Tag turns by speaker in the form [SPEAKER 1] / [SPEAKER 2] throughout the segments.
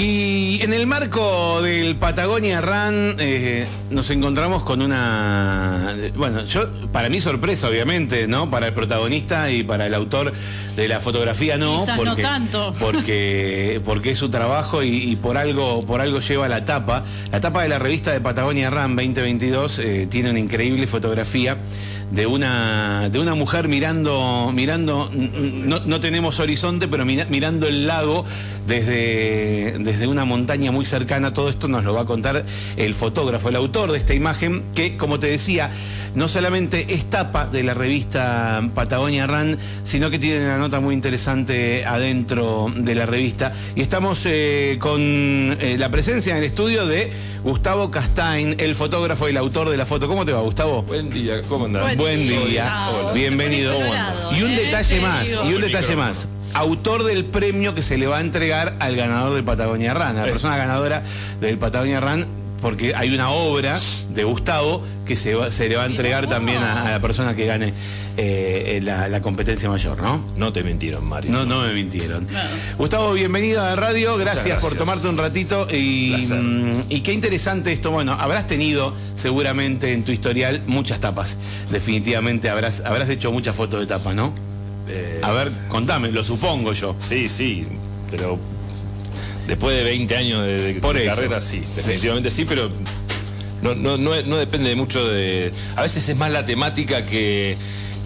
[SPEAKER 1] Y en el marco del Patagonia Run eh, nos encontramos con una, bueno, yo para mí sorpresa obviamente, ¿no? Para el protagonista y para el autor de la fotografía no,
[SPEAKER 2] Quizás no
[SPEAKER 1] porque
[SPEAKER 2] tanto.
[SPEAKER 1] porque porque es su trabajo y, y por algo por algo lleva la tapa. La tapa de la revista de Patagonia Run 2022 eh, tiene una increíble fotografía de una de una mujer mirando mirando no, no tenemos horizonte pero mira- mirando el lago desde desde una montaña muy cercana. Todo esto nos lo va a contar el fotógrafo el autor de esta imagen que como te decía no solamente es tapa de la revista Patagonia Run sino que tiene una nota muy interesante adentro de la revista y estamos eh, con eh, la presencia en el estudio de Gustavo Castain el fotógrafo y el autor de la foto ¿cómo te va Gustavo?
[SPEAKER 3] Buen día, ¿cómo andás?
[SPEAKER 2] Buen
[SPEAKER 1] Buen
[SPEAKER 2] día.
[SPEAKER 1] día,
[SPEAKER 2] Hola.
[SPEAKER 1] bienvenido.
[SPEAKER 2] Colorado,
[SPEAKER 1] Y un
[SPEAKER 2] ¿eh?
[SPEAKER 1] detalle más, y un detalle
[SPEAKER 3] micrófono.
[SPEAKER 1] más. Autor del premio que se le va a entregar al ganador del Patagonia Run, a la persona ganadora del Patagonia Run, porque hay una obra de Gustavo que se, va- se le va a entregar
[SPEAKER 2] no.
[SPEAKER 1] también a, a la persona que gane eh, la, la competencia mayor, ¿no?
[SPEAKER 3] No te mintieron, Mario.
[SPEAKER 1] No, no me mintieron.
[SPEAKER 2] No.
[SPEAKER 1] Gustavo, bienvenido a la radio. Gracias,
[SPEAKER 3] gracias.
[SPEAKER 1] por tomarte un ratito. Y, mm, y qué interesante esto. Bueno, habrás tenido seguramente en tu historial muchas tapas. Definitivamente habrás, habrás hecho muchas fotos de tapa, ¿no?
[SPEAKER 3] Eh,
[SPEAKER 1] A ver, contame, lo supongo yo.
[SPEAKER 3] Sí, sí, pero después de 20 años de, de-
[SPEAKER 1] Por
[SPEAKER 3] de
[SPEAKER 1] eso.
[SPEAKER 3] carrera, sí, definitivamente sí, pero no, no, no, no depende mucho de... A veces es más la temática que,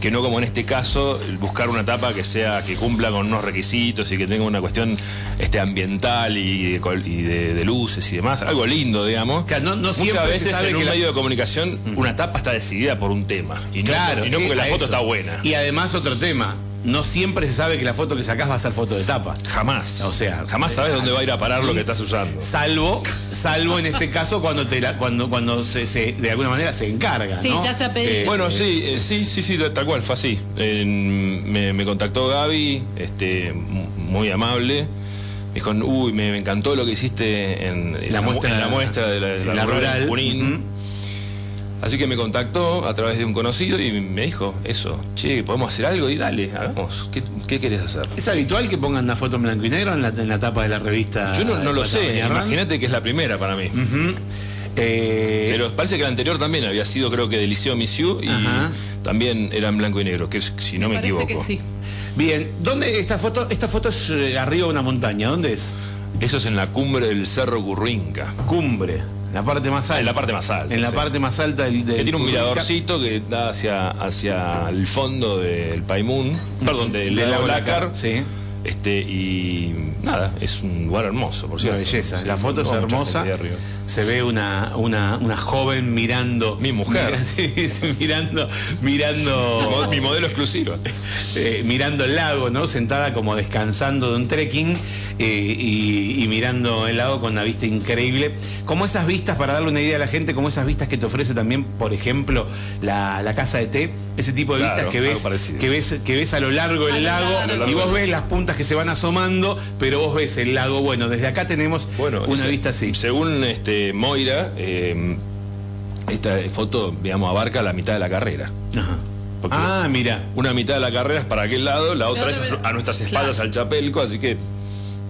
[SPEAKER 3] que no como en este caso, buscar una etapa que sea, que cumpla con unos requisitos y que tenga una cuestión este, ambiental y, de, y de, de luces y demás, algo lindo, digamos.
[SPEAKER 1] Claro, no- no siempre
[SPEAKER 3] Muchas veces
[SPEAKER 1] sabe
[SPEAKER 3] en
[SPEAKER 1] que
[SPEAKER 3] un
[SPEAKER 1] la-
[SPEAKER 3] medio de comunicación una etapa está decidida por un tema y no,
[SPEAKER 1] Claro.
[SPEAKER 3] y no porque
[SPEAKER 1] eh,
[SPEAKER 3] la foto
[SPEAKER 1] eso.
[SPEAKER 3] está buena.
[SPEAKER 1] Y además otro tema. No siempre se sabe que la foto que sacás va a ser foto de tapa.
[SPEAKER 3] Jamás.
[SPEAKER 1] O sea,
[SPEAKER 3] jamás sabes dónde va a ir a parar lo que estás usando.
[SPEAKER 1] Salvo, salvo en este caso cuando te la- cuando, cuando se, se- de alguna manera se encarga.
[SPEAKER 2] Sí,
[SPEAKER 1] ¿no?
[SPEAKER 2] se hace a pedir.
[SPEAKER 1] Eh,
[SPEAKER 3] Bueno, sí, eh, sí, sí, sí, tal cual, fue así. Me, me contactó Gaby, este, muy amable. Me dijo, uy, me, me encantó lo que hiciste en, en
[SPEAKER 1] La
[SPEAKER 3] mu-
[SPEAKER 1] muestra-
[SPEAKER 3] en la muestra de la, de la
[SPEAKER 1] la
[SPEAKER 3] rural. Así que me contactó a través de un conocido y me dijo eso, che, podemos hacer algo y dale, hagamos. ¿Qué, qué querés hacer?
[SPEAKER 1] ¿Es habitual que pongan una foto en blanco y negro en la, en la tapa de la revista?
[SPEAKER 3] Yo no, no lo sé, imagínate que es la primera para mí.
[SPEAKER 1] Eh,
[SPEAKER 3] Pero parece que la anterior también había sido, creo que de Liceo Misiu y
[SPEAKER 1] Ajá.
[SPEAKER 3] también era en blanco y negro, que es- si no me,
[SPEAKER 2] Parece
[SPEAKER 3] equivoco.
[SPEAKER 2] que sí.
[SPEAKER 1] bien, ¿dónde esta foto? Esta foto es eh, arriba de una montaña, ¿dónde es?
[SPEAKER 3] Eso es en la cumbre del Cerro Curruinca.
[SPEAKER 1] Cumbre, la parte más alta.
[SPEAKER 3] En la parte más alta,
[SPEAKER 1] En la
[SPEAKER 3] sí.
[SPEAKER 1] parte más alta del, del
[SPEAKER 3] Que tiene un miradorcito que da hacia, hacia el fondo del Paimún, perdón, del,
[SPEAKER 1] Del
[SPEAKER 3] lago. Lácar,
[SPEAKER 1] sí.
[SPEAKER 3] Este, y nada, es un lugar hermoso, por
[SPEAKER 1] Es una
[SPEAKER 3] cierto.
[SPEAKER 1] belleza.
[SPEAKER 3] Sí,
[SPEAKER 1] La foto es hermosa. Se ve una, una, una joven mirando.
[SPEAKER 3] Mi mujer.
[SPEAKER 1] Mira- sí, sí, mirando.
[SPEAKER 3] Mi
[SPEAKER 1] Mirando.
[SPEAKER 3] Mi modelo exclusiva.
[SPEAKER 1] eh, mirando el lago, ¿no? Sentada como descansando de un trekking eh, y, y mirando el lago con una vista increíble. Como esas vistas, para darle una idea a la gente, como esas vistas que te ofrece también, por ejemplo, la, la casa de té, ese tipo de
[SPEAKER 3] Claro,
[SPEAKER 1] vistas que ves, que ves, que ves a lo largo del lago
[SPEAKER 2] largo.
[SPEAKER 1] y vos ves las puntas que se van asomando, pero vos ves el lago. Bueno, desde acá tenemos
[SPEAKER 3] Bueno,
[SPEAKER 1] una
[SPEAKER 3] ese-
[SPEAKER 1] vista así.
[SPEAKER 3] Según este, Moira, eh, esta foto, digamos, abarca la mitad de la carrera.
[SPEAKER 1] Ajá.
[SPEAKER 3] Porque
[SPEAKER 1] Ah, mira.
[SPEAKER 3] Una mitad de la carrera es para aquel lado, la otra es a nuestras espaldas
[SPEAKER 2] Claro.
[SPEAKER 3] al Chapelco, así que,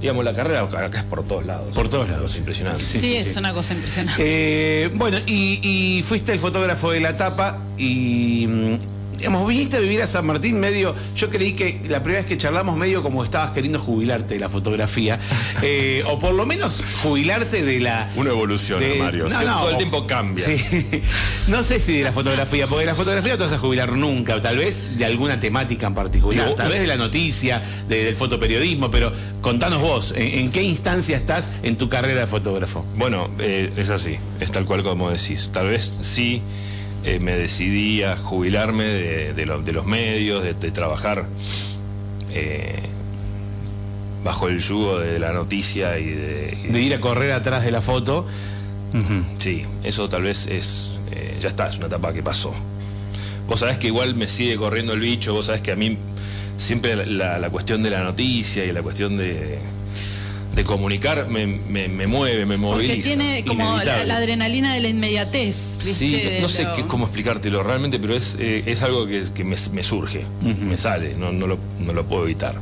[SPEAKER 3] digamos, la carrera acá es por todos lados.
[SPEAKER 1] Por todos lados.
[SPEAKER 3] Es impresionante.
[SPEAKER 1] Sí,
[SPEAKER 2] Sí,
[SPEAKER 1] sí,
[SPEAKER 2] es
[SPEAKER 1] sí.
[SPEAKER 2] una cosa impresionante.
[SPEAKER 1] Eh, bueno, y, y fuiste el fotógrafo de la tapa y. Digamos, viniste a vivir a San Martín medio. Yo creí que la primera vez que charlamos, medio como estabas queriendo jubilarte de la fotografía. eh, o por lo menos jubilarte de la.
[SPEAKER 3] Uno evoluciona,
[SPEAKER 1] de-
[SPEAKER 3] Mario.
[SPEAKER 1] no, no,
[SPEAKER 3] todo el tiempo cambia.
[SPEAKER 1] Sí. No sé si de la fotografía, porque de la fotografía no te vas a jubilar nunca, tal vez de alguna temática en particular,
[SPEAKER 3] Digo,
[SPEAKER 1] tal vez de la noticia, de- del fotoperiodismo, pero contanos vos, ¿en, en qué instancia estás en tu carrera de fotógrafo?
[SPEAKER 3] Bueno, eh, es así, es tal cual como decís. Tal vez sí eh, me decidí a jubilarme de, de lo- de los medios, de, de trabajar eh, bajo el yugo de la noticia y de... y de-
[SPEAKER 1] De ir a correr atrás de la foto.
[SPEAKER 3] Sí, eso tal vez es... eh, ya está, es una etapa que pasó. Vos sabés que igual me sigue corriendo el bicho, vos sabés que a mí siempre la, la- la cuestión de la noticia y la cuestión de, de comunicar me, me- me mueve, me moviliza.
[SPEAKER 2] Porque tiene como la, adrenalina de la inmediatez. ¿viste?
[SPEAKER 3] Sí, no sé qué- cómo explicártelo realmente, pero es, eh, es algo que, que me, me surge, me sale, no, no lo, no lo puedo evitar.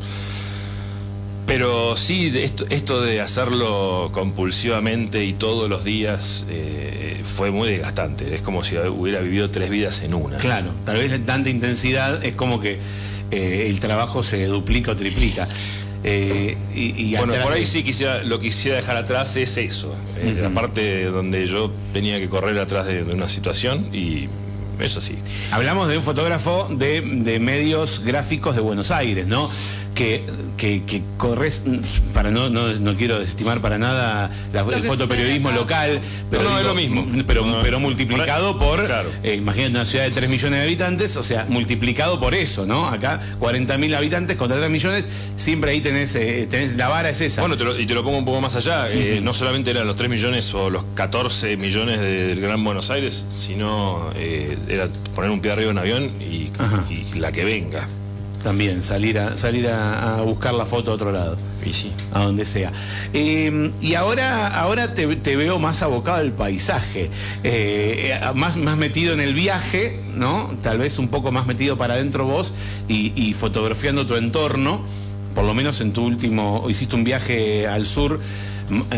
[SPEAKER 3] Pero sí, de esto, esto de hacerlo compulsivamente y todos los días eh, fue muy desgastante. Es como si hubiera vivido tres vidas en una.
[SPEAKER 1] Claro, tal vez en tanta intensidad es como que eh, el trabajo se duplica o triplica. Eh, y, y
[SPEAKER 3] Bueno, por ahí sí quisiera, lo que quisiera dejar atrás es eso. eh, La parte donde yo tenía que correr atrás de, de una situación y eso sí.
[SPEAKER 1] Hablamos de un fotógrafo de, de medios gráficos de Buenos Aires, ¿no? Que, que, que corres, para no, no, no quiero desestimar para nada la- el fotoperiodismo local, pero,
[SPEAKER 3] No, no, es lo mismo.
[SPEAKER 1] pero,
[SPEAKER 3] No,
[SPEAKER 1] pero multiplicado
[SPEAKER 3] por claro.
[SPEAKER 1] eh, imagínate una ciudad de 3 millones de habitantes, o sea, multiplicado por eso, ¿no? Acá 40.000 habitantes contra 3 millones, siempre ahí tenés, eh, tenés la vara es esa.
[SPEAKER 3] Bueno, te lo- y te lo pongo un poco más allá. eh, no solamente eran los 3 millones o los 14 millones de- del Gran Buenos Aires, sino eh, era poner un pie arriba en un avión y la que venga.
[SPEAKER 1] También, salir a, salir a, a buscar la foto a otro lado.
[SPEAKER 3] Y sí.
[SPEAKER 1] a donde sea. Eh, y ahora, ahora te, te veo más abocado al paisaje, eh, más, más metido en el viaje, ¿no? Tal vez un poco más metido para adentro vos y, y fotografiando tu entorno. Por lo menos en tu último, hiciste un viaje al sur,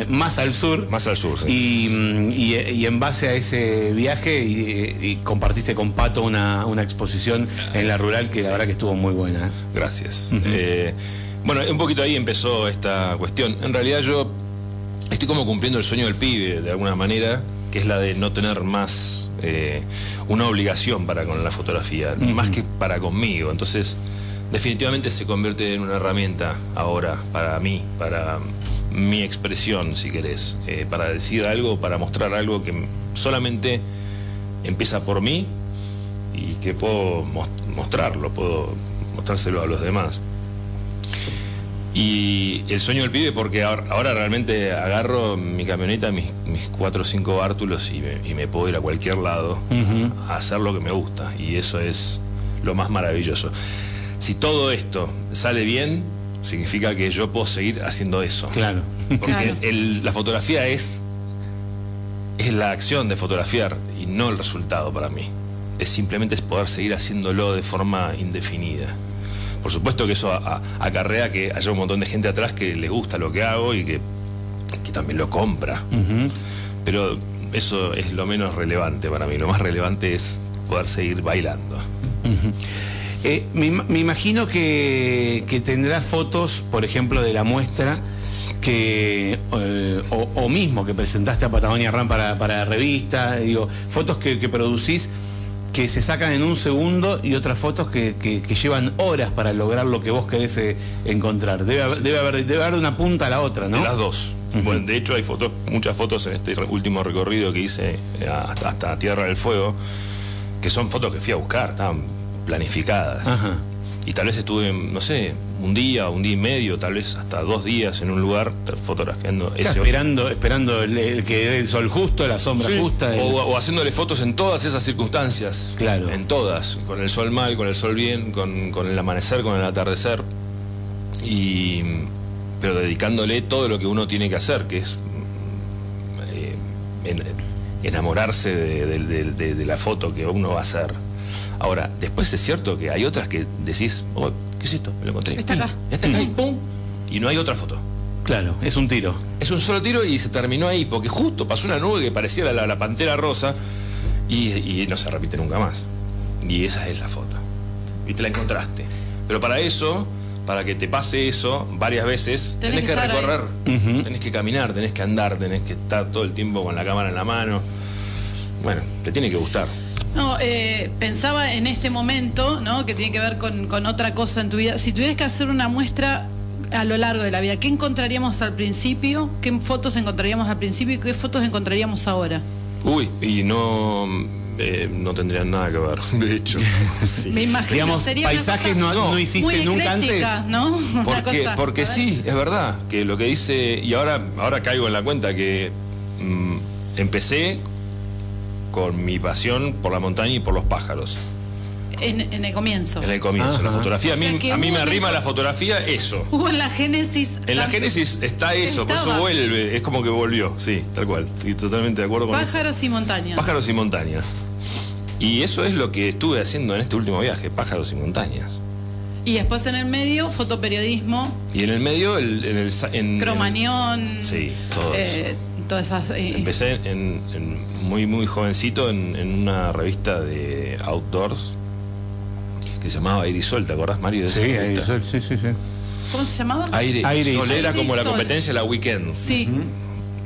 [SPEAKER 1] más al sur.
[SPEAKER 3] Más al sur, sí.
[SPEAKER 1] Y, mm, y, eh, y en base a ese viaje y, y compartiste con Pato una, una exposición en la rural que la verdad que estuvo muy buena. ¿eh?
[SPEAKER 3] Gracias. Eh, bueno, un poquito ahí empezó esta cuestión. En realidad yo estoy como cumpliendo el sueño del pibe, de alguna manera, que es la de no tener más eh, una obligación para con la fotografía, más que para conmigo. Entonces, definitivamente se convierte en una herramienta ahora para mí, para mi expresión, si querés, eh, para decir algo, para mostrar algo que solamente empieza por mí y que puedo mos- mostrarlo, puedo mostrárselo a los demás. Y el sueño del pibe, porque ahora, ahora realmente agarro mi camioneta, mis, mis cuatro o cinco bártulos y me, y me puedo ir a cualquier lado a hacer lo que me gusta. Y eso es lo más maravilloso. Si todo esto sale bien, significa que yo puedo seguir haciendo eso.
[SPEAKER 1] Claro.
[SPEAKER 3] Porque
[SPEAKER 2] Claro.
[SPEAKER 3] el- la fotografía es, es la acción de fotografiar y no el resultado para mí. Es simplemente es poder seguir haciéndolo de forma indefinida. Por supuesto que eso a- a- acarrea que haya un montón de gente atrás que le gusta lo que hago y que, que también lo compra. Pero eso es lo menos relevante para mí. Lo más relevante es poder seguir bailando.
[SPEAKER 1] Eh, me, ima- me imagino que, que tendrás fotos, por ejemplo, de la muestra que eh, o, o mismo que presentaste a Patagonia Ram para, para la revista, digo, fotos que, que producís que se sacan en un segundo y otras fotos que, que- que llevan horas para lograr lo que vos querés eh, encontrar. Debe haber, debe, haber, debe haber de una punta a la otra, ¿no?
[SPEAKER 3] De las dos. Bueno, de hecho hay fotos, muchas fotos en este último recorrido que hice hasta, hasta Tierra del Fuego, que son fotos que fui a buscar, estaban planificadas.
[SPEAKER 1] Ajá.
[SPEAKER 3] Y tal vez estuve, no sé, un día, un día y medio, tal vez hasta dos días en un lugar fotografiando ese
[SPEAKER 1] esperando, esperando el, el que dé el sol justo, la sombra
[SPEAKER 3] Sí.
[SPEAKER 1] justa. el-
[SPEAKER 3] O, o haciéndole fotos en todas esas circunstancias.
[SPEAKER 1] Claro.
[SPEAKER 3] En todas. Con el sol mal, con el sol bien, con, con el amanecer, con el atardecer. Y. Pero dedicándole todo lo que uno tiene que hacer, que es. eh, en- enamorarse de, de- de- de- de la foto que uno va a hacer. Ahora, después es cierto que hay otras que decís, oh, ¿qué es esto? Me lo encontré.
[SPEAKER 2] Está acá.
[SPEAKER 3] Está acá y pum. Y no hay otra foto.
[SPEAKER 1] Claro, es un tiro.
[SPEAKER 3] Es un solo tiro y se terminó ahí, porque justo pasó una nube que parecía la, la pantera rosa y, y no se repite nunca más. Y esa es la foto. Y te la encontraste. Pero para eso, para que te pase eso varias veces, tenés,
[SPEAKER 2] Tenés que
[SPEAKER 3] recorrer,
[SPEAKER 1] Ujú.
[SPEAKER 3] tenés que caminar, tenés que andar, tenés que estar todo el tiempo con la cámara en la mano. Bueno, te tiene que gustar.
[SPEAKER 2] No, eh, pensaba en este momento, ¿no? Que tiene que ver con, con otra cosa en tu vida. Si tuvieras que hacer una muestra a lo largo de la vida, ¿qué encontraríamos al principio? ¿Qué fotos encontraríamos al principio y qué fotos encontraríamos ahora?
[SPEAKER 3] Uy, y no, eh, no tendrían nada que ver, de hecho. Sí.
[SPEAKER 2] Me imagino.
[SPEAKER 1] Digamos,
[SPEAKER 2] sería una
[SPEAKER 1] paisajes
[SPEAKER 2] cosa
[SPEAKER 1] no, no
[SPEAKER 2] muy
[SPEAKER 1] hiciste nunca antes.
[SPEAKER 2] ¿no?
[SPEAKER 3] Porque,
[SPEAKER 2] cosa,
[SPEAKER 3] porque sí, es verdad, que lo que dice, y ahora, ahora caigo en la cuenta que mm, empecé con mi pasión por la montaña y por los pájaros.
[SPEAKER 2] En, en el comienzo.
[SPEAKER 3] En el comienzo,
[SPEAKER 1] Ajá.
[SPEAKER 3] la fotografía. A
[SPEAKER 2] O sea
[SPEAKER 3] mí, a mí me arrima la fotografía eso.
[SPEAKER 2] Hubo en la génesis.
[SPEAKER 3] En la génesis está eso, por eso vuelve, es como que volvió, sí, tal cual. Estoy totalmente de acuerdo con eso.
[SPEAKER 2] Pájaros y montañas.
[SPEAKER 3] Pájaros y montañas. Y eso es lo que estuve haciendo en este último viaje, pájaros y montañas.
[SPEAKER 2] Y después en el medio, fotoperiodismo,
[SPEAKER 3] Y en el medio, el, en el. En,
[SPEAKER 2] cromañón.
[SPEAKER 3] Sí, todo eso.
[SPEAKER 2] Eh, todas esas. eh,
[SPEAKER 3] Empecé en, en muy, muy jovencito en, en una revista de outdoors que se llamaba Aire y Sol, ¿te acordás, Mario? de esa
[SPEAKER 1] Sí, ahí,
[SPEAKER 3] revista?
[SPEAKER 1] sí, sí, sí.
[SPEAKER 2] ¿Cómo se llamaba?
[SPEAKER 3] Aire,
[SPEAKER 1] Aire y
[SPEAKER 3] y Sol
[SPEAKER 1] Sol.
[SPEAKER 3] era
[SPEAKER 2] Aire y
[SPEAKER 3] como la
[SPEAKER 2] Sol.
[SPEAKER 3] competencia de la Weekend.
[SPEAKER 2] Sí.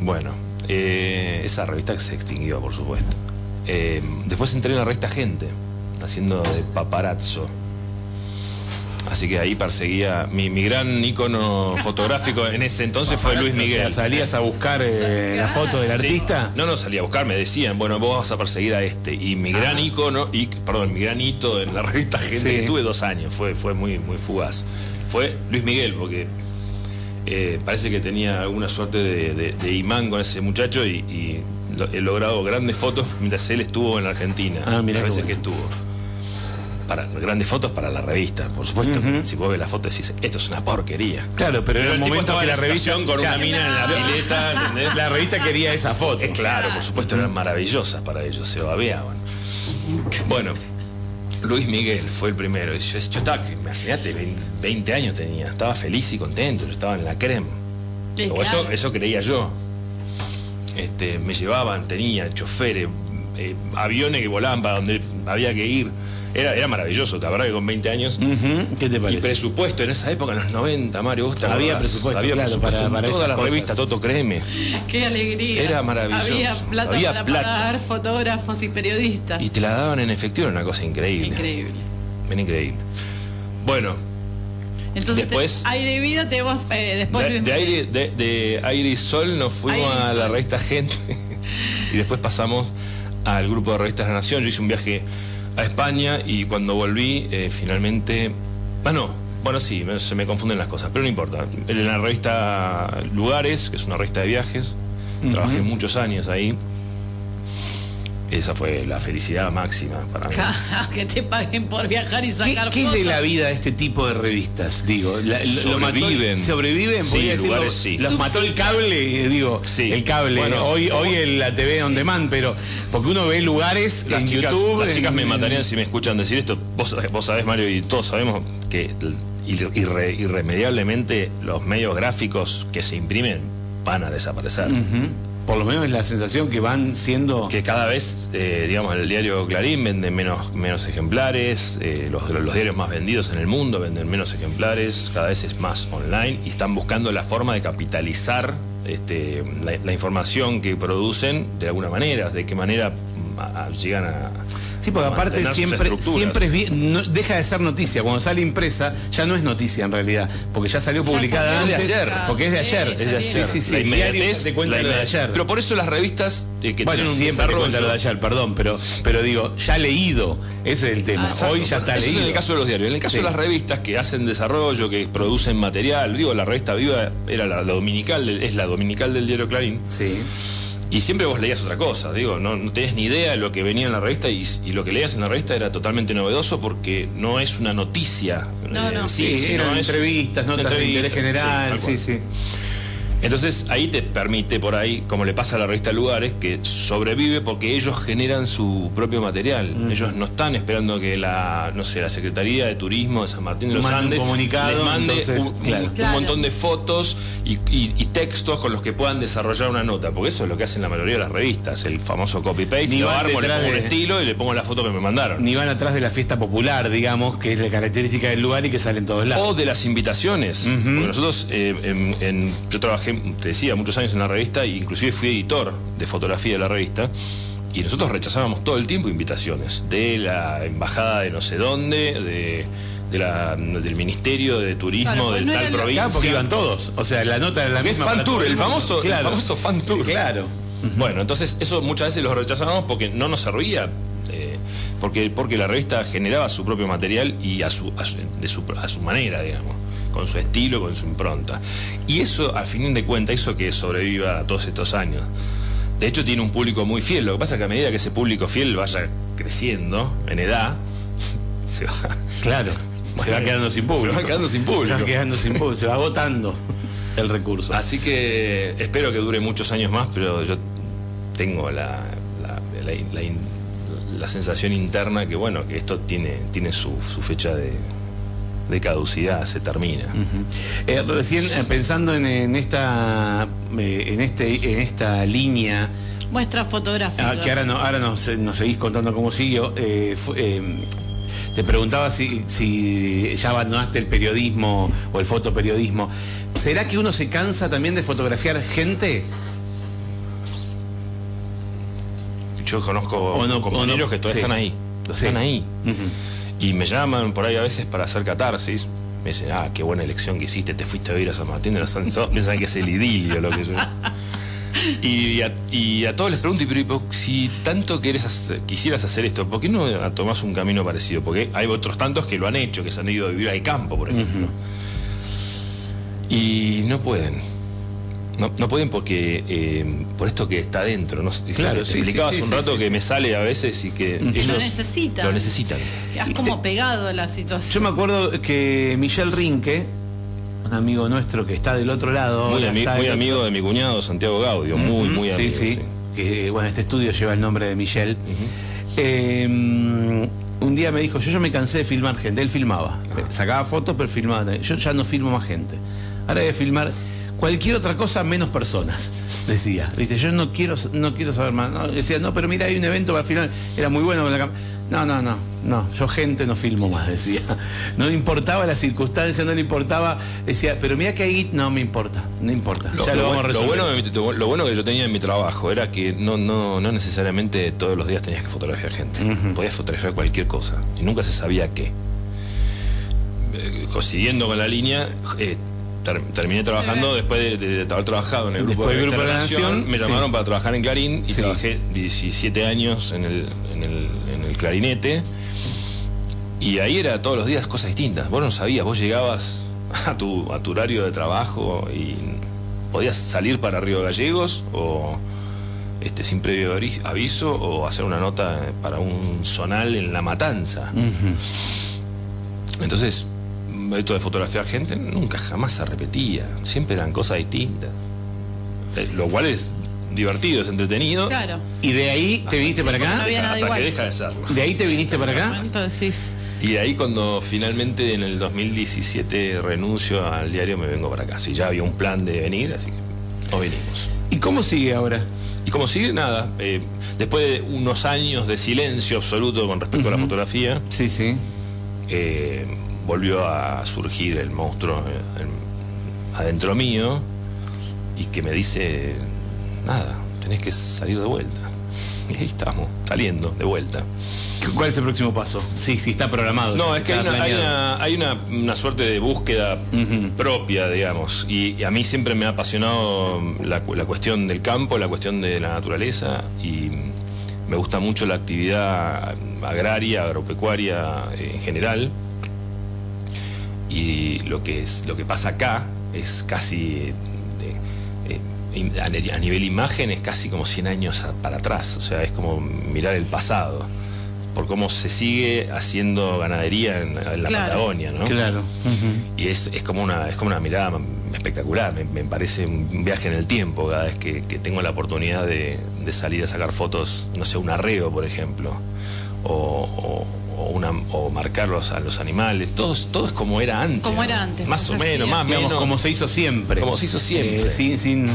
[SPEAKER 3] Bueno, eh, esa revista se extinguió, por supuesto. Eh, después entré en la revista Gente, haciendo de paparazzo. Así que ahí perseguía. Mi, mi gran ícono fotográfico en ese entonces fue Luis Miguel.
[SPEAKER 1] salías a buscar eh, la foto del
[SPEAKER 3] Sí.
[SPEAKER 1] artista.
[SPEAKER 3] No, no salía a buscar, me decían, bueno, vos vas a perseguir a este. Y mi gran ícono, y, perdón, mi gran hito en la revista Gente,
[SPEAKER 1] Sí.
[SPEAKER 3] que tuve dos años, fue, fue muy, muy fugaz. Fue Luis Miguel, porque eh, parece que tenía alguna suerte de, de- de imán con ese muchacho y, y lo- he logrado grandes fotos mientras él estuvo en Argentina.
[SPEAKER 1] Ah, mirá
[SPEAKER 3] las veces
[SPEAKER 1] bueno.
[SPEAKER 3] que estuvo. Para, grandes fotos para la revista, por supuesto. Si vos ves la foto decís, esto es una porquería.
[SPEAKER 1] Claro, pero era
[SPEAKER 3] el tipo
[SPEAKER 1] momento
[SPEAKER 3] estaba
[SPEAKER 1] que
[SPEAKER 3] en
[SPEAKER 1] la revista
[SPEAKER 3] con una mina en la pileta, ¿entendés?
[SPEAKER 1] La revista quería esa foto.
[SPEAKER 3] Es claro, por supuesto, eran maravillosas para ellos, se babeaban. Bueno, Luis Miguel fue el primero. Y yo, yo estaba, imagínate, 20, 20 años tenía, estaba feliz y contento, yo estaba en la creme.
[SPEAKER 2] Sí,
[SPEAKER 3] o
[SPEAKER 2] claro.
[SPEAKER 3] eso, eso creía yo. Este, me llevaban, tenía choferes, eh, aviones que volaban para donde había que ir. Era, era maravilloso, la verdad que con 20 años.
[SPEAKER 1] ¿Qué te
[SPEAKER 3] Y
[SPEAKER 1] parece?
[SPEAKER 3] presupuesto en esa época, en los 90, Mario, vos te
[SPEAKER 1] Había
[SPEAKER 3] acordás?
[SPEAKER 1] presupuesto,
[SPEAKER 3] había
[SPEAKER 1] claro,
[SPEAKER 3] presupuesto
[SPEAKER 1] para-
[SPEAKER 3] en
[SPEAKER 1] para
[SPEAKER 3] toda
[SPEAKER 1] esas
[SPEAKER 3] la
[SPEAKER 1] cosas.
[SPEAKER 3] revista Toto Créeme.
[SPEAKER 2] Qué alegría.
[SPEAKER 3] Era maravilloso.
[SPEAKER 2] Había plata
[SPEAKER 3] Había
[SPEAKER 2] para
[SPEAKER 3] plata.
[SPEAKER 2] pagar fotógrafos y periodistas.
[SPEAKER 3] Y te la daban en efectivo, era una cosa increíble.
[SPEAKER 2] Increíble.
[SPEAKER 3] Era increíble. Bueno,
[SPEAKER 2] Entonces,
[SPEAKER 3] Después-
[SPEAKER 2] te- aire y vida te vas eh, después
[SPEAKER 3] de, de aire, de, de Aire y Sol nos fuimos
[SPEAKER 2] Aire y
[SPEAKER 3] a la revista Gente y después pasamos al grupo de revistas de la Nación. Yo hice un viaje a España y cuando volví, eh, finalmente. Ah, no. Bueno, sí, me- se me confunden las cosas, pero no importa. En la revista Lugares, que es una revista de viajes, trabajé muchos años ahí. Esa fue la felicidad máxima para mí.
[SPEAKER 2] que te paguen por viajar y
[SPEAKER 1] ¿Qué,
[SPEAKER 2] sacar
[SPEAKER 1] qué es de la vida de este tipo de revistas? Digo, la- lo- lo mató-
[SPEAKER 3] Sobreviven.
[SPEAKER 1] sobreviven,
[SPEAKER 3] Sí,
[SPEAKER 1] podría decirlo,
[SPEAKER 3] lugares sí.
[SPEAKER 1] los mató el cable, eh, digo,
[SPEAKER 3] Sí.
[SPEAKER 1] el cable.
[SPEAKER 3] Bueno,
[SPEAKER 1] hoy, hoy el- la TV on demand, pero porque uno ve lugares
[SPEAKER 3] Las
[SPEAKER 1] en
[SPEAKER 3] chicas,
[SPEAKER 1] YouTube.
[SPEAKER 3] las chicas
[SPEAKER 1] en-
[SPEAKER 3] me matarían si me escuchan decir esto. Vos, sabés- vos sabés, Mario, y todos sabemos que irre- irre- irremediablemente los medios gráficos que se imprimen van a desaparecer.
[SPEAKER 1] Ujú. Por lo menos es la sensación que van siendo.
[SPEAKER 3] Que cada vez, eh, digamos, el diario Clarín vende menos, menos ejemplares, eh, los, diarios más vendidos en el mundo venden menos ejemplares, cada vez es más online y están buscando la forma de capitalizar este, la, la información que producen de alguna manera, de qué manera mm, llegan a...
[SPEAKER 1] Sí, porque aparte siempre, siempre es bien- no- deja de ser noticia. Cuando sale impresa, ya no es noticia en realidad, porque ya salió
[SPEAKER 2] Ya
[SPEAKER 1] publicada
[SPEAKER 2] salió.
[SPEAKER 1] antes.
[SPEAKER 3] Es de ayer.
[SPEAKER 1] Porque es de ayer.
[SPEAKER 2] ya
[SPEAKER 3] Es de
[SPEAKER 2] viene.
[SPEAKER 3] ayer.
[SPEAKER 1] Sí, sí, sí.
[SPEAKER 3] La
[SPEAKER 1] El diario
[SPEAKER 3] inmediatez,
[SPEAKER 1] te cuenta
[SPEAKER 3] la
[SPEAKER 1] lo de
[SPEAKER 3] inmediatez.
[SPEAKER 1] ayer.
[SPEAKER 3] Pero por eso las revistas eh, que
[SPEAKER 1] Bueno,
[SPEAKER 3] tienen un
[SPEAKER 1] siempre te
[SPEAKER 3] desarrollo.
[SPEAKER 1] lo de ayer, perdón, pero, pero digo, ya leído, ese es el tema.
[SPEAKER 2] Ah.
[SPEAKER 1] Hoy ya está
[SPEAKER 3] Eso
[SPEAKER 1] leído.
[SPEAKER 3] es en el caso de los diarios. En el caso
[SPEAKER 1] Sí.
[SPEAKER 3] de las revistas que hacen desarrollo, que producen material, digo, la revista Viva era la, la dominical, es la dominical del diario Clarín,
[SPEAKER 1] Sí.
[SPEAKER 3] Y siempre vos leías otra cosa, digo, no, no tenías ni idea de lo que venía en la revista y, y lo que leías en la revista era totalmente novedoso porque no es una noticia.
[SPEAKER 2] No, no.
[SPEAKER 1] Sí, eran entrevistas, notas de interés general, sí, sí.
[SPEAKER 3] Entonces ahí te permite por ahí, como le pasa a la revista Lugares, que sobrevive porque ellos generan su propio material.
[SPEAKER 1] Mm.
[SPEAKER 3] Ellos no están esperando que la, no sé, la Secretaría de Turismo de San Martín de los
[SPEAKER 1] Mande un
[SPEAKER 3] Andes
[SPEAKER 1] comunicado,
[SPEAKER 3] les mande
[SPEAKER 1] entonces,
[SPEAKER 3] un,
[SPEAKER 1] claro.
[SPEAKER 3] un- un montón de fotos y, y- y textos con los que puedan desarrollar una nota, porque eso es lo que hacen la mayoría de las revistas, el famoso copy-paste,
[SPEAKER 1] Ni
[SPEAKER 3] lo armo, le pongo un
[SPEAKER 1] de-
[SPEAKER 3] estilo y le pongo la foto que me mandaron.
[SPEAKER 1] Ni van atrás de la fiesta popular, digamos, que es la característica del lugar y que sale en todos lados.
[SPEAKER 3] O de las invitaciones. Porque nosotros, eh, en- en- yo trabajé, te decía, muchos años en la revista e inclusive fui editor de fotografía de la revista. Y nosotros rechazábamos todo el tiempo invitaciones de la embajada de no sé dónde, de, de la- del Ministerio de Turismo
[SPEAKER 2] Claro,
[SPEAKER 3] del
[SPEAKER 2] no
[SPEAKER 3] tal provincia.
[SPEAKER 1] Claro, porque iban todos. O sea, la nota era la misma.
[SPEAKER 3] fan tour, el famoso, el famoso fan tour.
[SPEAKER 1] Claro.
[SPEAKER 3] Bueno, entonces eso muchas veces lo rechazábamos porque no nos servía, eh, porque, porque la revista generaba su propio material y a su, a su- de su, a su manera, digamos, con su estilo, con su impronta. Y eso, al fin de cuentas, hizo que sobreviva todos estos años. De hecho, tiene un público muy fiel. Lo que pasa es que a medida que ese público fiel vaya creciendo en edad, se va.
[SPEAKER 1] Claro. se va quedando sin público.
[SPEAKER 3] Se va quedando sin público.
[SPEAKER 1] Se va quedando sin público. Se va agotando el recurso.
[SPEAKER 3] Así que espero que dure muchos años más, pero yo tengo la, la, la- la la sensación interna que bueno, que esto tiene, tiene su, su fecha de, de caducidad, se termina.
[SPEAKER 1] Eh, recién eh, pensando en, en esta eh, en este en esta línea
[SPEAKER 2] Muestra fotográfica.
[SPEAKER 1] ah, que ahora no ahora nos, nos seguís contando cómo siguió eh, eh, te preguntaba si, si ya abandonaste el periodismo o el fotoperiodismo. ¿Será que uno se cansa también de fotografiar gente?
[SPEAKER 3] Yo conozco
[SPEAKER 1] O no-
[SPEAKER 3] compañeros
[SPEAKER 1] o no-
[SPEAKER 3] que todavía
[SPEAKER 1] sí.
[SPEAKER 3] están ahí,
[SPEAKER 1] Sí.
[SPEAKER 3] están ahí. Y me llaman por ahí a veces para hacer catarsis. Me dicen, ah, qué buena elección que hiciste, te fuiste a vivir a San Martín de los Andes. Todos piensan que es el idilio lo que yo. Y a, y a todos les pregunto, y, pero, ¿y por- si tanto quieres hacer- quisieras hacer esto, ¿por qué no tomás un camino parecido? Porque hay otros tantos que lo han hecho, que se han ido a vivir al campo, por ejemplo. Y no pueden. No, no pueden porque eh, por esto que está dentro. ¿no?
[SPEAKER 1] Claro,
[SPEAKER 3] Te
[SPEAKER 1] sí,
[SPEAKER 3] explicabas
[SPEAKER 1] sí, sí,
[SPEAKER 3] un
[SPEAKER 1] sí,
[SPEAKER 3] rato
[SPEAKER 1] sí,
[SPEAKER 3] que
[SPEAKER 1] sí.
[SPEAKER 3] me sale a veces y que ellos
[SPEAKER 2] lo necesitan.
[SPEAKER 3] Lo necesitan.
[SPEAKER 2] Has como pegado a la
[SPEAKER 1] Yo
[SPEAKER 2] situación.
[SPEAKER 1] me acuerdo que Michel Rinque, un amigo nuestro que está del otro lado,
[SPEAKER 3] Muy, ami- muy
[SPEAKER 1] otro-
[SPEAKER 3] amigo de mi cuñado Santiago Gaudio, muy, muy amigo.
[SPEAKER 1] sí, sí, Que bueno, este estudio lleva el nombre de Michel. Eh, un día me dijo, yo ya me cansé de filmar gente. Él filmaba, sacaba fotos, pero filmaba. también. Yo ya no filmo más gente. Ahora voy a filmar cualquier otra cosa menos personas, decía. Viste, yo no quiero, no quiero saber más. No, decía, no, pero mira, hay un evento para filmar, era muy bueno con la. No, no, no, no, yo gente no filmo más, decía. No le importaba la circunstancia, no le importaba, decía, pero mira que ahí no me importa, no importa.
[SPEAKER 3] Lo,
[SPEAKER 1] ya
[SPEAKER 3] lo
[SPEAKER 1] lo, vamos a
[SPEAKER 3] lo
[SPEAKER 1] resolver.
[SPEAKER 3] bueno, de mi- lo bueno que yo tenía en mi trabajo era que no, no, no necesariamente todos los días tenías que fotografiar gente. Podías fotografiar cualquier cosa y nunca se sabía qué. Eh, Siguiendo con la línea, eh, ter- terminé trabajando después de, de- de haber trabajado en el grupo, de,
[SPEAKER 1] del Grupo de la
[SPEAKER 3] Nación,
[SPEAKER 1] Nación,
[SPEAKER 3] Me
[SPEAKER 1] sí.
[SPEAKER 3] llamaron para trabajar en Clarín y
[SPEAKER 1] Sí.
[SPEAKER 3] trabajé 17 años en el, en, el, en el clarinete. Y ahí era todos los días cosas distintas. Vos no sabías, vos llegabas a tu, a tu horario de trabajo y podías salir para Río Gallegos o este, sin previo avi- aviso o hacer una nota para un zonal en La Matanza. Entonces, esto de fotografiar gente nunca jamás se repetía. Siempre eran cosas distintas. Eh, Lo cual es divertido, es entretenido.
[SPEAKER 2] Claro.
[SPEAKER 1] Y de ahí te viniste para
[SPEAKER 2] no
[SPEAKER 1] acá.
[SPEAKER 2] había nada
[SPEAKER 3] hasta
[SPEAKER 2] igual.
[SPEAKER 3] que deja de serlo.
[SPEAKER 1] De ahí te viniste para acá.
[SPEAKER 2] Entonces,
[SPEAKER 3] Y de ahí cuando finalmente en el 2017 renuncio al diario me vengo para acá. Si ya había un plan de venir, así que nos vinimos.
[SPEAKER 1] ¿Y cómo sigue ahora?
[SPEAKER 3] Y como sigue, nada, eh, después de unos años de silencio absoluto con respecto a la fotografía,
[SPEAKER 1] Sí, sí.
[SPEAKER 3] eh, volvió a surgir el monstruo eh, en- adentro mío y que me dice, nada, tenés que salir de vuelta. Y ahí estamos, saliendo de vuelta.
[SPEAKER 1] ¿Cuál es el próximo paso? Sí, sí, está programado.
[SPEAKER 3] No, es que hay una, hay una, hay una, una suerte de búsqueda propia, digamos. Y, y a mí siempre me ha apasionado la cuestión del campo, la cuestión de la naturaleza. Y me gusta mucho la actividad agraria, agropecuaria eh, en general. Y lo que, es, lo que pasa acá es casi. eh, in- a ni- a nivel imagen es casi como 100 años para atrás. O sea, es como mirar el pasado. Por cómo se sigue haciendo ganadería en, en la
[SPEAKER 2] Claro.
[SPEAKER 3] Patagonia, ¿no?
[SPEAKER 1] Claro.
[SPEAKER 3] Y es, es como una, es como una mirada espectacular, me, me parece un viaje en el tiempo cada vez que, que tengo la oportunidad de, de salir a sacar fotos, no sé, un arreo, por ejemplo, o, o- o una, o marcarlos a los animales, todo, todo es como era antes.
[SPEAKER 2] Como
[SPEAKER 3] ¿no?
[SPEAKER 2] era antes,
[SPEAKER 3] Más o menos, más o
[SPEAKER 1] Digamos,
[SPEAKER 3] menos.
[SPEAKER 1] como se hizo siempre.
[SPEAKER 3] Como se hizo siempre.
[SPEAKER 1] Eh, sin, sin,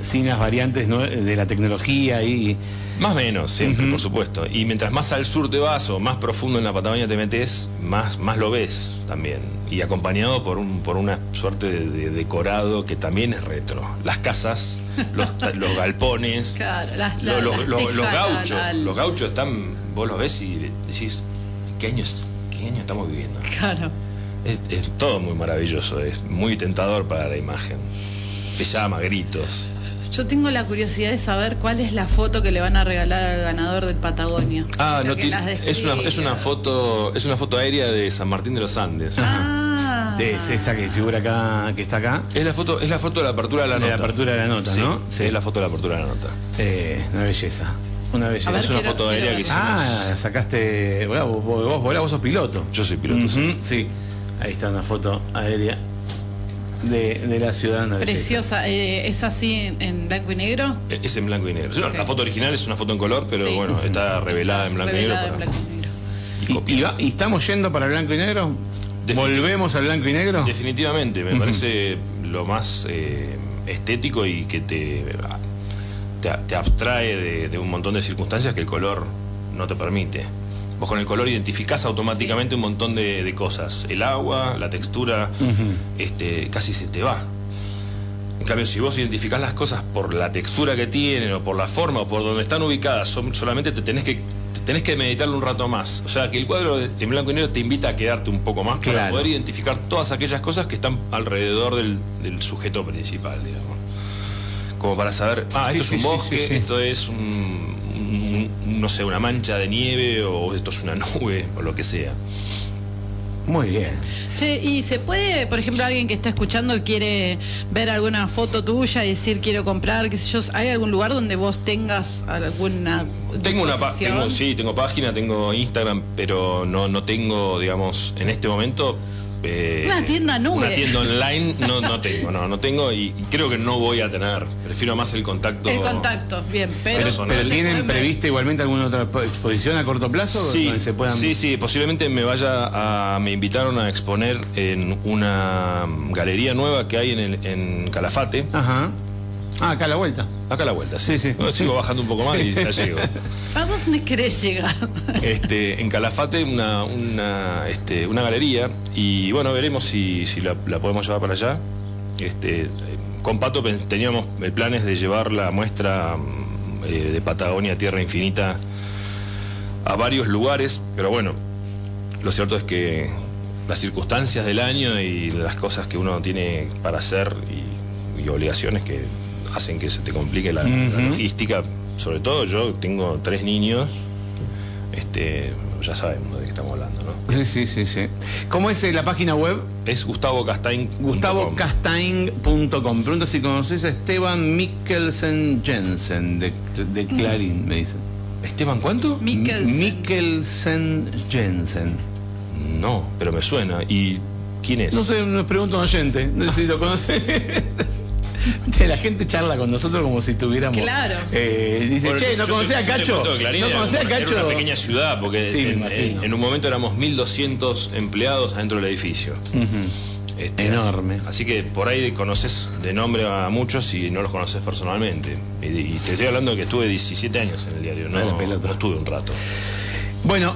[SPEAKER 1] sin las variantes ¿no? de la tecnología y.
[SPEAKER 3] Más o menos, siempre, por supuesto. Y mientras más al sur te vas o más profundo en la Patagonia te metes, más, más lo ves también. Y acompañado por, un, por una suerte de, de decorado que también es retro. Las casas, los, los galpones,
[SPEAKER 2] claro, las,
[SPEAKER 3] lo-
[SPEAKER 2] la-
[SPEAKER 3] lo-
[SPEAKER 2] las
[SPEAKER 3] lo- los
[SPEAKER 2] tejas,
[SPEAKER 3] gauchos.
[SPEAKER 2] la- la-
[SPEAKER 3] Los gauchos están, vos los ves y decís, ¿qué años, qué año estamos viviendo?
[SPEAKER 2] Claro.
[SPEAKER 3] Es, es todo muy maravilloso, es muy tentador para la imagen. Te llama, gritos.
[SPEAKER 2] Yo tengo la curiosidad de saber cuál es la foto que le van a regalar al ganador del Patagonia.
[SPEAKER 3] Ah, no ti-
[SPEAKER 2] las
[SPEAKER 3] es una es una foto es una foto aérea de San Martín de los Andes.
[SPEAKER 2] Ah.
[SPEAKER 1] de es esa que figura acá, que está acá.
[SPEAKER 3] Es la foto es la foto de la apertura de la
[SPEAKER 1] De
[SPEAKER 3] nota.
[SPEAKER 1] la apertura de la nota,
[SPEAKER 3] Sí,
[SPEAKER 1] ¿no?
[SPEAKER 3] Sí, es la foto de la apertura de la nota.
[SPEAKER 1] Eh, una belleza. Una
[SPEAKER 2] ver,
[SPEAKER 3] es una foto aérea que hicimos.
[SPEAKER 1] Ah, sacaste. Vos, vos, vos, volás, vos sos piloto.
[SPEAKER 3] Yo soy piloto. sí.
[SPEAKER 1] Sí. Ahí está una foto aérea de, de la ciudad.
[SPEAKER 2] Preciosa. Eh, ¿Es así en, en blanco y negro?
[SPEAKER 3] Es en blanco y negro. No. La foto original es una foto en color, pero
[SPEAKER 2] Sí.
[SPEAKER 3] bueno, está revelada en blanco y negro.
[SPEAKER 2] En blanco y negro.
[SPEAKER 3] y
[SPEAKER 1] ¿Y,
[SPEAKER 3] copiada.
[SPEAKER 1] y va- y estamos yendo para el blanco y negro? ¿Volvemos al blanco y negro?
[SPEAKER 3] Definitivamente, me parece lo más eh, estético y que te, te, abstrae de, un montón de circunstancias que el color no te permite. Vos con el color identificás automáticamente un montón de, cosas. El agua, la textura, este, casi se te va. En cambio, si vos identificás las cosas por la textura que tienen, o por la forma, o por donde están ubicadas, solamente te tenés que tenés que meditarlo un rato más. O sea, que el cuadro en blanco y negro te invita a quedarte un poco más para poder identificar todas aquellas cosas que están alrededor del, sujeto principal, digamos. Como para saber, ah, esto es un bosque, esto es no sé, una mancha de nieve, o esto es una nube, o lo que sea.
[SPEAKER 1] Muy bien.
[SPEAKER 2] Che, ¿y se puede, por ejemplo, alguien que está escuchando quiere ver alguna foto tuya y decir quiero comprar, qué sé yo, ¿hay algún lugar donde vos tengas alguna
[SPEAKER 3] Tengo una página, sí, tengo página, tengo Instagram, pero no, no tengo, digamos, en este momento
[SPEAKER 2] eh, una tienda nube.
[SPEAKER 3] Una tienda online no, no tengo, no, no tengo y, creo que no voy a tener. Prefiero más el contacto.
[SPEAKER 2] El contacto, bien, pero.
[SPEAKER 1] Pero, ¿tienen prevista igualmente alguna otra exposición a corto plazo?
[SPEAKER 3] Sí, se puedan... sí, sí, posiblemente me vaya a. Me invitaron a exponer en una galería nueva que hay en, el, en Calafate.
[SPEAKER 1] Ajá. Ah, acá a la vuelta.
[SPEAKER 3] Acá a la vuelta,
[SPEAKER 1] sí. Sí, sí.
[SPEAKER 3] sigo bajando un poco más y ya llego.
[SPEAKER 2] ¿A dónde querés llegar?
[SPEAKER 3] Este, en Calafate, una, una, este, una galería, y bueno, veremos si, si la, podemos llevar para allá. Este, con Pato teníamos planes de llevar la muestra mm, eh, de Patagonia Tierra Infinita a varios lugares, pero bueno, lo cierto es que las circunstancias del año y las cosas que uno tiene para hacer y obligaciones que hacen que se te complique la, logística. Sobre todo yo tengo tres niños, este, ya sabemos de qué estamos hablando, ¿no?
[SPEAKER 1] Sí, sí, sí, sí. ¿Cómo es eh, la página web?
[SPEAKER 3] Es gustavocastain.
[SPEAKER 1] gustavocastain.com. Pregunto si conoces a Esteban Mikkelsen Jensen de, de Clarín, me dicen.
[SPEAKER 3] ¿Esteban cuánto?
[SPEAKER 2] Mikkelsen.
[SPEAKER 1] Mikkelsen Jensen.
[SPEAKER 3] No, pero me suena. ¿Y quién es?
[SPEAKER 1] No sé, me pregunto a un oyente, si lo conoce. la gente charla con nosotros como si tuviéramos.
[SPEAKER 2] Claro.
[SPEAKER 1] Eh, dice, che, ¿no conocés a Cacho?
[SPEAKER 3] ¿No conocés a Cacho? Era una pequeña ciudad, porque en, un momento éramos 1.200 empleados adentro del edificio.
[SPEAKER 1] Este, Enorme.
[SPEAKER 3] Así, que por ahí conoces de nombre a muchos y no los conoces personalmente. Y, te estoy hablando de que estuve 17 años en el diario, no, no estuve un rato.
[SPEAKER 1] Bueno,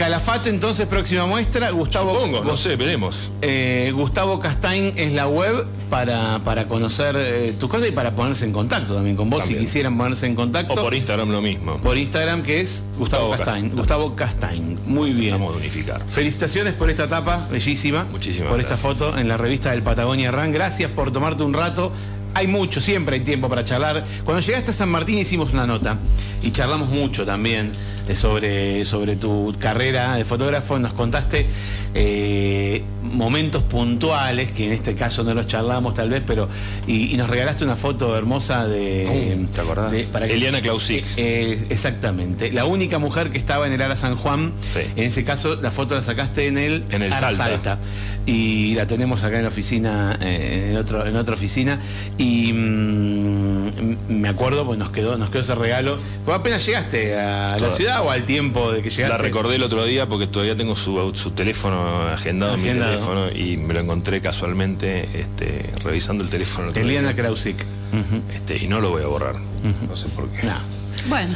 [SPEAKER 1] Calafate, entonces, próxima muestra. Gustavo.
[SPEAKER 3] Supongo, no sé, veremos.
[SPEAKER 1] Eh, Gustavo Castain es la web para, para conocer eh, tu cosa y para ponerse en contacto también con vos si quisieran ponerse en contacto.
[SPEAKER 3] O por Instagram lo mismo.
[SPEAKER 1] Por Instagram, que es Gustavo, Castain. Gustavo Castain. Muy bien.
[SPEAKER 3] Vamos a unificar.
[SPEAKER 1] Felicitaciones por esta etapa, bellísima.
[SPEAKER 3] Muchísimas
[SPEAKER 1] Por esta foto en la revista del Patagonia Ran. Gracias por tomarte un rato hay mucho, siempre hay tiempo para charlar. Cuando llegaste a San Martín hicimos una nota y charlamos mucho también eh, sobre, sobre tu carrera de fotógrafo. Nos contaste eh, momentos puntuales, que en este caso no los charlamos tal vez, pero. Y, nos regalaste una foto hermosa de.
[SPEAKER 3] ¿Te acordás? Eliana Clausic.
[SPEAKER 1] Eh, exactamente. La única mujer que estaba en el Ara San Juan. En ese caso, la foto la sacaste en el,
[SPEAKER 3] en el Salta.
[SPEAKER 1] Y la tenemos acá en la oficina, en, otro, en otra oficina. Y mm, me acuerdo, pues nos quedó, nos quedó ese regalo. Fue apenas llegaste a la ciudad o al tiempo de que llegaste.
[SPEAKER 3] La recordé el otro día porque todavía tengo su, su teléfono agendado, en mi teléfono y me lo encontré casualmente este, revisando el teléfono.
[SPEAKER 1] Eliana Krausik.
[SPEAKER 3] este, y no lo voy a borrar. No sé por qué.
[SPEAKER 2] Bueno.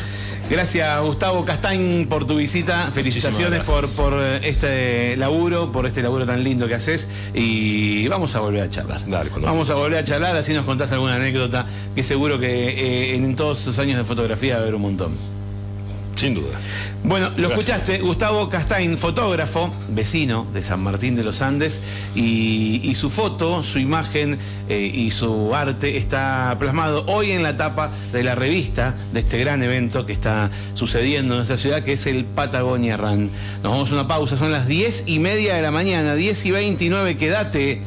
[SPEAKER 1] Gracias Gustavo Castañ por tu visita. Felicitaciones por, por eh, este laburo, por este laburo tan lindo que haces. Y vamos a volver a charlar. vamos a volver a charlar, así nos contás alguna anécdota que seguro que eh, en todos esos años de fotografía va a haber un montón.
[SPEAKER 3] Sin duda.
[SPEAKER 1] Bueno, lo escuchaste, Gustavo Castain, fotógrafo, vecino de San Martín de los Andes, y, su foto, su imagen eh, y su arte está plasmado hoy en la tapa de la revista de este gran evento que está sucediendo en nuestra ciudad, que es el Patagonia Run. Nos vamos a una pausa, son las diez y media de la mañana, 10 y 29, quédate.